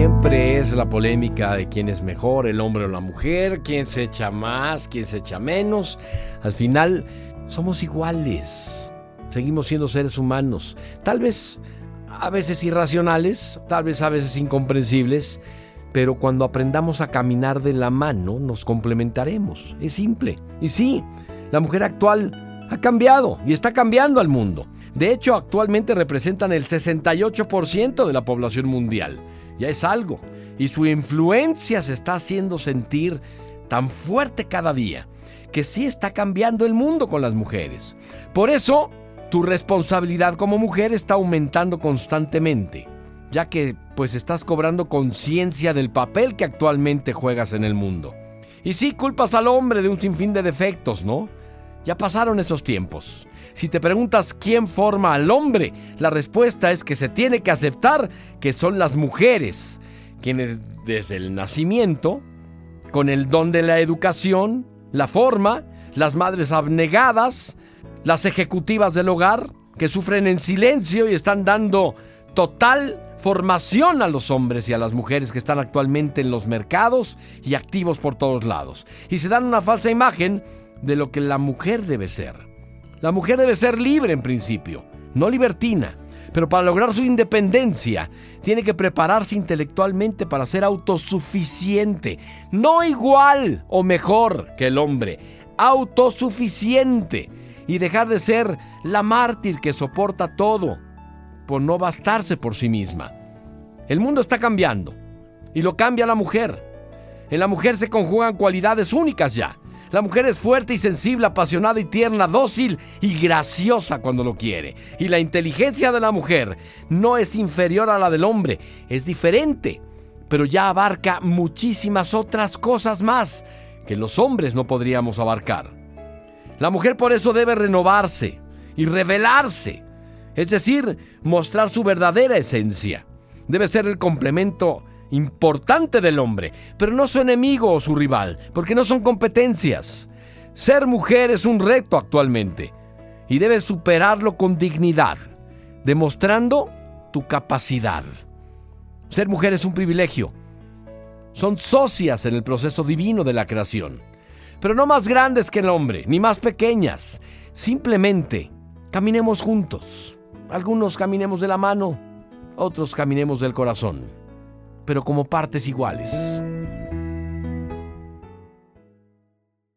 Siempre es la polémica de quién es mejor, el hombre o la mujer, quién se echa más, quién se echa menos. Al final, somos iguales. Seguimos siendo seres humanos. Tal vez a veces irracionales, tal vez a veces incomprensibles, pero cuando aprendamos a caminar de la mano nos complementaremos. Es simple. Y sí, la mujer actual ha cambiado y está cambiando al mundo. De hecho, actualmente representan el 68% de la población mundial. Ya es algo. Y su influencia se está haciendo sentir tan fuerte cada día que sí está cambiando el mundo con las mujeres. Por eso, tu responsabilidad como mujer está aumentando constantemente, ya que pues estás cobrando conciencia del papel que actualmente juegas en el mundo. Y sí culpas al hombre de un sinfín de defectos, ¿no? Ya pasaron esos tiempos. Si te preguntas quién forma al hombre, la respuesta es que se tiene que aceptar que son las mujeres, quienes desde el nacimiento, con el don de la educación, la forma, las madres abnegadas, las ejecutivas del hogar, que sufren en silencio y están dando total formación a los hombres y a las mujeres que están actualmente en los mercados y activos por todos lados. Y se dan una falsa imagen de lo que la mujer debe ser. La mujer debe ser libre en principio, no libertina, pero para lograr su independencia tiene que prepararse intelectualmente para ser autosuficiente, no igual o mejor que el hombre, autosuficiente y dejar de ser la mártir que soporta todo por no bastarse por sí misma. El mundo está cambiando y lo cambia la mujer. En la mujer se conjugan cualidades únicas ya. La mujer es fuerte y sensible, apasionada y tierna, dócil y graciosa cuando lo quiere. Y la inteligencia de la mujer no es inferior a la del hombre, es diferente, pero ya abarca muchísimas otras cosas más que los hombres no podríamos abarcar. La mujer por eso debe renovarse y revelarse, es decir, mostrar su verdadera esencia. Debe ser el complemento importante del hombre, pero no su enemigo o su rival, porque no son competencias. Ser mujer es un reto actualmente y debes superarlo con dignidad, demostrando tu capacidad. Ser mujer es un privilegio. Son socias en el proceso divino de la creación, pero no más grandes que el hombre, ni más pequeñas. Simplemente caminemos juntos. Algunos caminemos de la mano, otros caminemos del corazón pero como partes iguales.